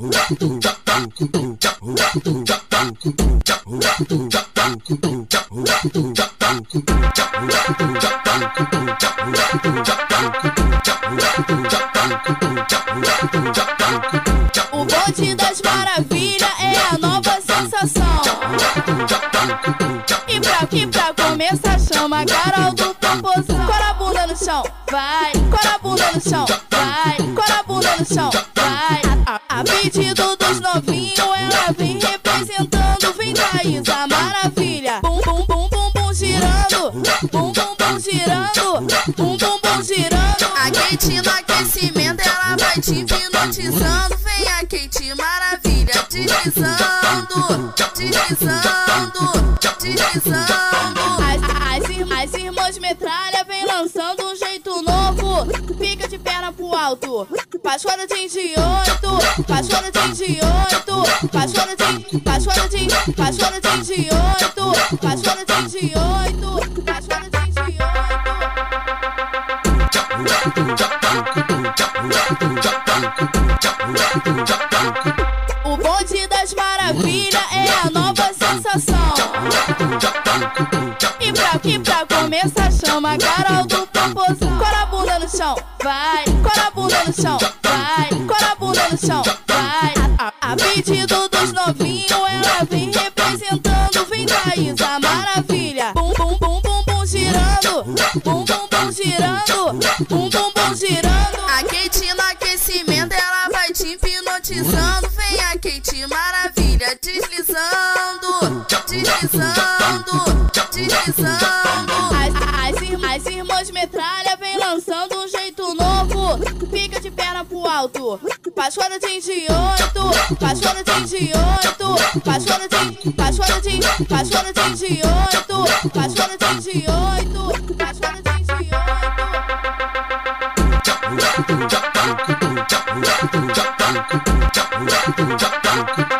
O bonde das maravilhas é a nova sensação. E pra, e pra começar, chama a Carol do Popozão. Cora a bunda no chão, vai. Cora a bunda no chão, vai. Cora a bunda no chão, pedido dos novinhos, ela vem representando. Vem Thaís, a maravilha. Bum, bum, bum, bum, bum, girando. Bum, bum, bum, girando. Bum, bum, bum, girando. A Kate no aquecimento, ela vai te hipnotizando. Vem a Kate maravilha, deslizando, deslizando, deslizando. As, as, as irmãs metralha vem lançando perna pro alto. Paixona de 28, paixona de 28, paixona de, paixona de, paixona de 28, paixona de 28, paixona de 28. O bonde das maravilhas é a nova sensação. E pra, começar, chama a Carol do Popozão. Cora a bunda no chão, vai. Cora a bunda no chão, vai. Cora a bunda no chão, vai. A, a pedido dos novinhos, ela vem representando. Vem Thaís, a maravilha. Bum, bum, bum, bum, bum, girando. Bum, bum, bum, girando. Bum, bum, hipnotizando. Vem a Kate maravilha, deslizando, deslizando, deslizando. As, as, as irmãs metralha vem lançando um jeito novo. Fica de perna pro alto. Paixona de 28, paixona de 28, paixona de, paixona de, paixona de 28, paixona de 28, 我也可我这么，